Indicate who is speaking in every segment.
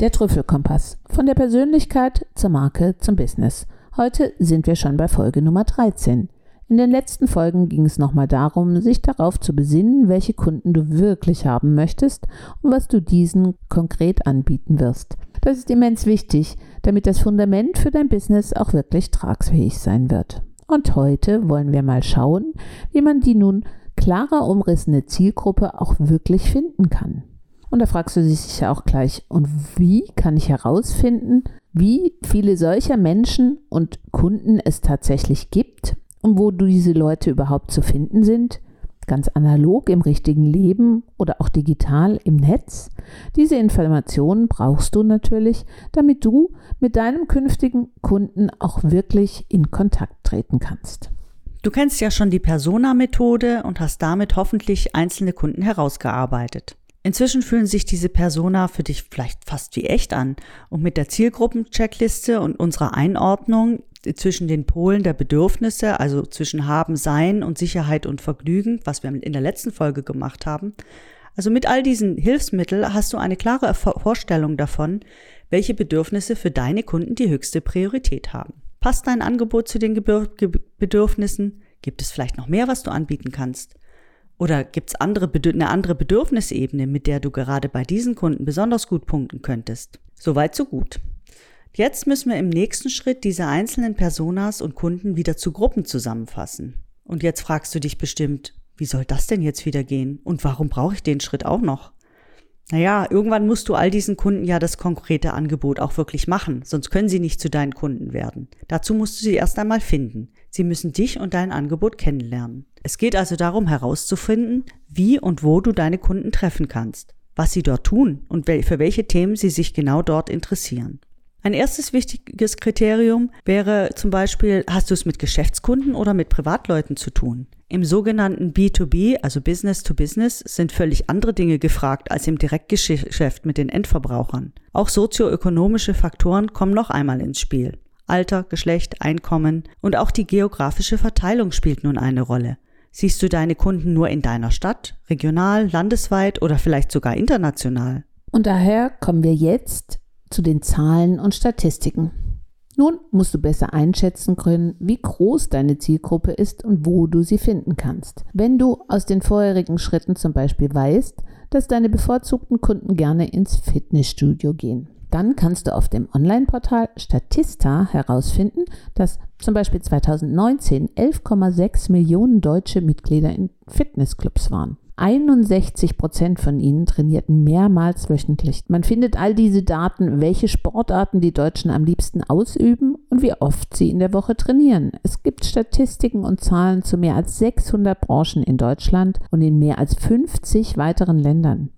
Speaker 1: Der Trüffelkompass. Von der Persönlichkeit zur Marke zum Business. Heute sind wir schon bei Folge Nummer 13. In den letzten Folgen ging es nochmal darum, sich darauf zu besinnen, welche Kunden du wirklich haben möchtest und was du diesen konkret anbieten wirst. Das ist immens wichtig, damit das Fundament für dein Business auch wirklich tragsfähig sein wird. Und heute wollen wir mal schauen, wie man die nun klarer umrissene Zielgruppe auch wirklich finden kann. Und da fragst du dich sicher auch gleich, und wie kann ich herausfinden, wie viele solcher Menschen und Kunden es tatsächlich gibt und wo diese Leute überhaupt zu finden sind, ganz analog im richtigen Leben oder auch digital im Netz. Diese Informationen brauchst du natürlich, damit du mit deinem künftigen Kunden auch wirklich in Kontakt treten kannst.
Speaker 2: Du kennst ja schon die Persona-Methode und hast damit hoffentlich einzelne Kunden herausgearbeitet. Inzwischen fühlen sich diese Persona für dich vielleicht fast wie echt an und mit der Zielgruppen-Checkliste und unserer Einordnung zwischen den Polen der Bedürfnisse, also zwischen Haben, Sein und Sicherheit und Vergnügen, was wir in der letzten Folge gemacht haben. Also mit all diesen Hilfsmitteln hast du eine klare Vorstellung davon, welche Bedürfnisse für deine Kunden die höchste Priorität haben. Passt dein Angebot zu den Bedürfnissen? Gibt es vielleicht noch mehr, was du anbieten kannst? Oder gibt es andere, eine andere Bedürfnisebene, mit der du gerade bei diesen Kunden besonders gut punkten könntest? Soweit, so gut. Jetzt müssen wir im nächsten Schritt diese einzelnen Personas und Kunden wieder zu Gruppen zusammenfassen. Und jetzt fragst du dich bestimmt, wie soll das denn jetzt wieder gehen? Und warum brauche ich den Schritt auch noch? Naja, irgendwann musst du all diesen Kunden ja das konkrete Angebot auch wirklich machen, sonst können sie nicht zu deinen Kunden werden. Dazu musst du sie erst einmal finden. Sie müssen dich und dein Angebot kennenlernen. Es geht also darum herauszufinden, wie und wo du deine Kunden treffen kannst, was sie dort tun und für welche Themen sie sich genau dort interessieren. Ein erstes wichtiges Kriterium wäre zum Beispiel, hast du es mit Geschäftskunden oder mit Privatleuten zu tun? Im sogenannten B2B, also Business to Business, sind völlig andere Dinge gefragt als im Direktgeschäft mit den Endverbrauchern. Auch sozioökonomische Faktoren kommen noch einmal ins Spiel. Alter, Geschlecht, Einkommen und auch die geografische Verteilung spielt nun eine Rolle. Siehst du deine Kunden nur in deiner Stadt, regional, landesweit oder vielleicht sogar international?
Speaker 1: Und daher kommen wir jetzt zu den Zahlen und Statistiken. Nun musst du besser einschätzen können, wie groß deine Zielgruppe ist und wo du sie finden kannst. Wenn du aus den vorherigen Schritten zum Beispiel weißt, dass deine bevorzugten Kunden gerne ins Fitnessstudio gehen, dann kannst du auf dem Online-Portal Statista herausfinden, dass zum Beispiel 2019 11,6 Millionen deutsche Mitglieder in Fitnessclubs waren. 61 Prozent von ihnen trainierten mehrmals wöchentlich. Man findet all diese Daten, welche Sportarten die Deutschen am liebsten ausüben und wie oft sie in der Woche trainieren. Es gibt Statistiken und Zahlen zu mehr als 600 Branchen in Deutschland und in mehr als 50 weiteren Ländern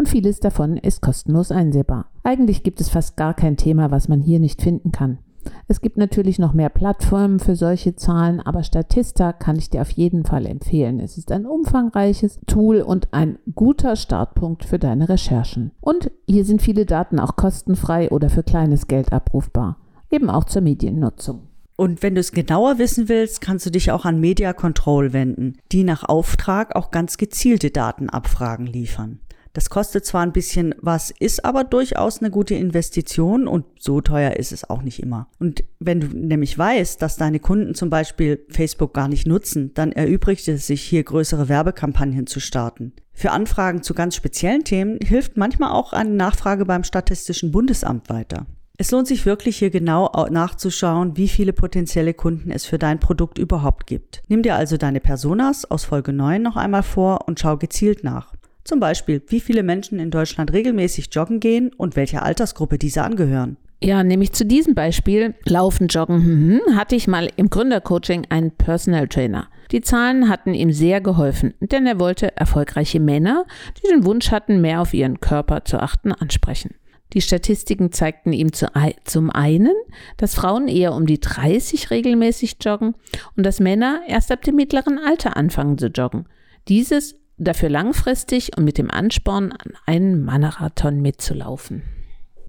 Speaker 1: und vieles davon ist kostenlos einsehbar. Eigentlich gibt es fast gar kein Thema, was man hier nicht finden kann. Es gibt natürlich noch mehr Plattformen für solche Zahlen, aber Statista kann ich dir auf jeden Fall empfehlen. Es ist ein umfangreiches Tool und ein guter Startpunkt für deine Recherchen. Und hier sind viele Daten auch kostenfrei oder für kleines Geld abrufbar, eben auch zur Mediennutzung.
Speaker 2: Und wenn du es genauer wissen willst, kannst du dich auch an Media Control wenden, die nach Auftrag auch ganz gezielte Datenabfragen liefern. Das kostet zwar ein bisschen was, ist aber durchaus eine gute Investition und so teuer ist es auch nicht immer. Und wenn du nämlich weißt, dass deine Kunden zum Beispiel Facebook gar nicht nutzen, dann erübrigt es sich hier größere Werbekampagnen zu starten. Für Anfragen zu ganz speziellen Themen hilft manchmal auch eine Nachfrage beim Statistischen Bundesamt weiter. Es lohnt sich wirklich hier genau nachzuschauen, wie viele potenzielle Kunden es für dein Produkt überhaupt gibt. Nimm dir also deine Personas aus Folge 9 noch einmal vor und schau gezielt nach. Zum Beispiel, wie viele Menschen in Deutschland regelmäßig joggen gehen und welcher Altersgruppe diese angehören.
Speaker 1: Ja, nämlich zu diesem Beispiel, Laufen, Joggen, hm, hm, hatte ich mal im Gründercoaching einen Personal Trainer. Die Zahlen hatten ihm sehr geholfen, denn er wollte erfolgreiche Männer, die den Wunsch hatten, mehr auf ihren Körper zu achten, ansprechen. Die Statistiken zeigten ihm zu, zum einen, dass Frauen eher um die 30 regelmäßig joggen und dass Männer erst ab dem mittleren Alter anfangen zu joggen. Dieses dafür langfristig und mit dem Ansporn an einen Marathon mitzulaufen.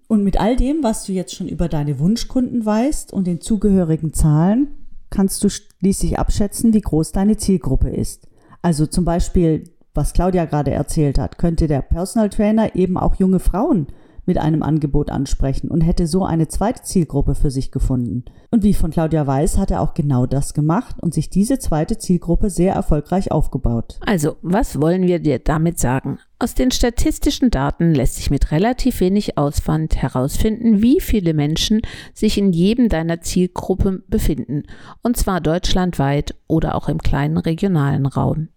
Speaker 2: Und mit all dem, was du jetzt schon über deine Wunschkunden weißt und den zugehörigen Zahlen, kannst du schließlich abschätzen, wie groß deine Zielgruppe ist. Also zum Beispiel, was Claudia gerade erzählt hat, könnte der Personal Trainer eben auch junge Frauen mit einem Angebot ansprechen und hätte so eine zweite Zielgruppe für sich gefunden. Und wie von Claudia weiß, hat er auch genau das gemacht und sich diese zweite Zielgruppe sehr erfolgreich aufgebaut.
Speaker 1: Also, was wollen wir dir damit sagen? Aus den statistischen Daten lässt sich mit relativ wenig Auswand herausfinden, wie viele Menschen sich in jedem deiner Zielgruppen befinden, und zwar deutschlandweit oder auch im kleinen regionalen Raum.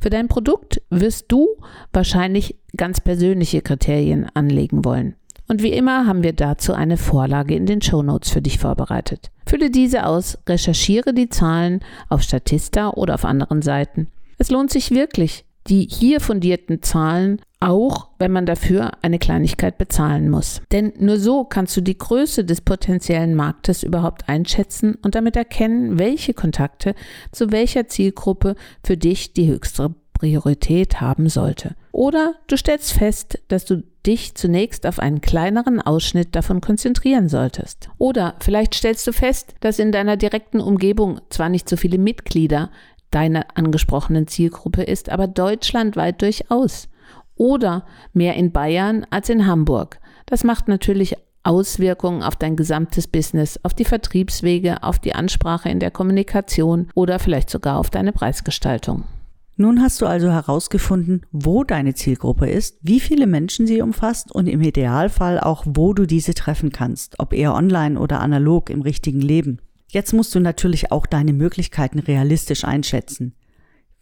Speaker 1: Für dein Produkt wirst du wahrscheinlich ganz persönliche Kriterien anlegen wollen. Und wie immer haben wir dazu eine Vorlage in den Show Notes für dich vorbereitet. Fülle diese aus, recherchiere die Zahlen auf Statista oder auf anderen Seiten. Es lohnt sich wirklich, die hier fundierten Zahlen, auch wenn man dafür eine Kleinigkeit bezahlen muss. Denn nur so kannst du die Größe des potenziellen Marktes überhaupt einschätzen und damit erkennen, welche Kontakte zu welcher Zielgruppe für dich die höchste Priorität haben sollte. Oder du stellst fest, dass du dich zunächst auf einen kleineren Ausschnitt davon konzentrieren solltest. Oder vielleicht stellst du fest, dass in deiner direkten Umgebung zwar nicht so viele Mitglieder deiner angesprochenen Zielgruppe ist, aber deutschlandweit durchaus. Oder mehr in Bayern als in Hamburg. Das macht natürlich Auswirkungen auf dein gesamtes Business, auf die Vertriebswege, auf die Ansprache in der Kommunikation oder vielleicht sogar auf deine Preisgestaltung.
Speaker 2: Nun hast du also herausgefunden, wo deine Zielgruppe ist, wie viele Menschen sie umfasst und im Idealfall auch, wo du diese treffen kannst, ob eher online oder analog im richtigen Leben. Jetzt musst du natürlich auch deine Möglichkeiten realistisch einschätzen.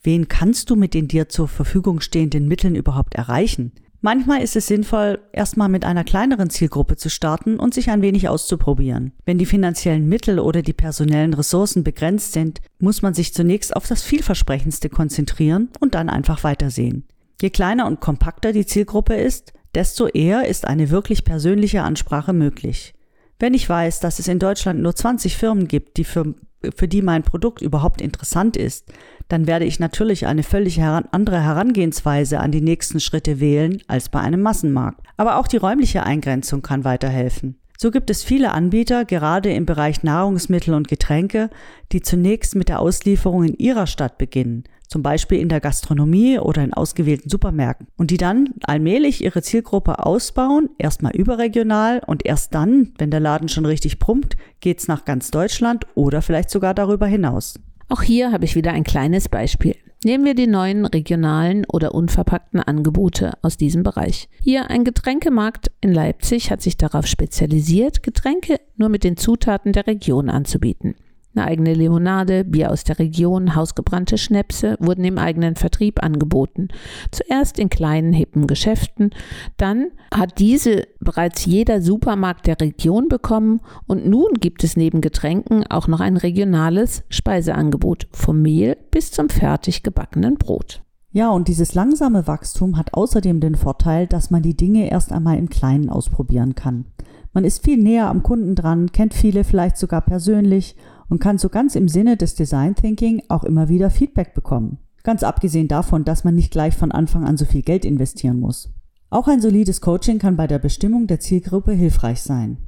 Speaker 2: Wen kannst du mit den dir zur Verfügung stehenden Mitteln überhaupt erreichen? Manchmal ist es sinnvoll, erstmal mit einer kleineren Zielgruppe zu starten und sich ein wenig auszuprobieren. Wenn die finanziellen Mittel oder die personellen Ressourcen begrenzt sind, muss man sich zunächst auf das vielversprechendste konzentrieren und dann einfach weitersehen. Je kleiner und kompakter die Zielgruppe ist, desto eher ist eine wirklich persönliche Ansprache möglich. Wenn ich weiß, dass es in Deutschland nur 20 Firmen gibt, die für, für die mein Produkt überhaupt interessant ist, dann werde ich natürlich eine völlig heran andere Herangehensweise an die nächsten Schritte wählen als bei einem Massenmarkt. Aber auch die räumliche Eingrenzung kann weiterhelfen. So gibt es viele Anbieter, gerade im Bereich Nahrungsmittel und Getränke, die zunächst mit der Auslieferung in ihrer Stadt beginnen zum Beispiel in der Gastronomie oder in ausgewählten Supermärkten, und die dann allmählich ihre Zielgruppe ausbauen, erstmal überregional und erst dann, wenn der Laden schon richtig pumpt, geht's nach ganz Deutschland oder vielleicht sogar darüber hinaus.
Speaker 1: Auch hier habe ich wieder ein kleines Beispiel. Nehmen wir die neuen regionalen oder unverpackten Angebote aus diesem Bereich. Hier ein Getränkemarkt in Leipzig hat sich darauf spezialisiert, Getränke nur mit den Zutaten der Region anzubieten. Eine eigene Limonade, Bier aus der Region, hausgebrannte Schnäpse wurden im eigenen Vertrieb angeboten. Zuerst in kleinen, hippen Geschäften, dann hat diese bereits jeder Supermarkt der Region bekommen und nun gibt es neben Getränken auch noch ein regionales Speiseangebot, vom Mehl bis zum fertig gebackenen Brot.
Speaker 2: Ja, und dieses langsame Wachstum hat außerdem den Vorteil, dass man die Dinge erst einmal im Kleinen ausprobieren kann. Man ist viel näher am Kunden dran, kennt viele vielleicht sogar persönlich und kann so ganz im Sinne des Design Thinking auch immer wieder Feedback bekommen. Ganz abgesehen davon, dass man nicht gleich von Anfang an so viel Geld investieren muss. Auch ein solides Coaching kann bei der Bestimmung der Zielgruppe hilfreich sein.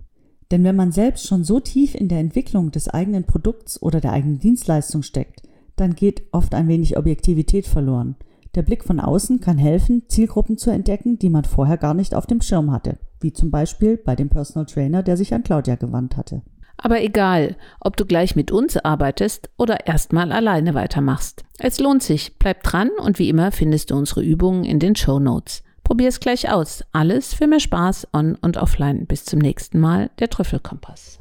Speaker 2: Denn wenn man selbst schon so tief in der Entwicklung des eigenen Produkts oder der eigenen Dienstleistung steckt, dann geht oft ein wenig Objektivität verloren. Der Blick von außen kann helfen, Zielgruppen zu entdecken, die man vorher gar nicht auf dem Schirm hatte, wie zum Beispiel bei dem Personal Trainer, der sich an Claudia gewandt hatte.
Speaker 1: Aber egal, ob du gleich mit uns arbeitest oder erstmal alleine weitermachst. Es lohnt sich, bleib dran und wie immer findest du unsere Übungen in den Show Notes. Probier es gleich aus. Alles für mehr Spaß on und offline. Bis zum nächsten Mal, der Trüffelkompass.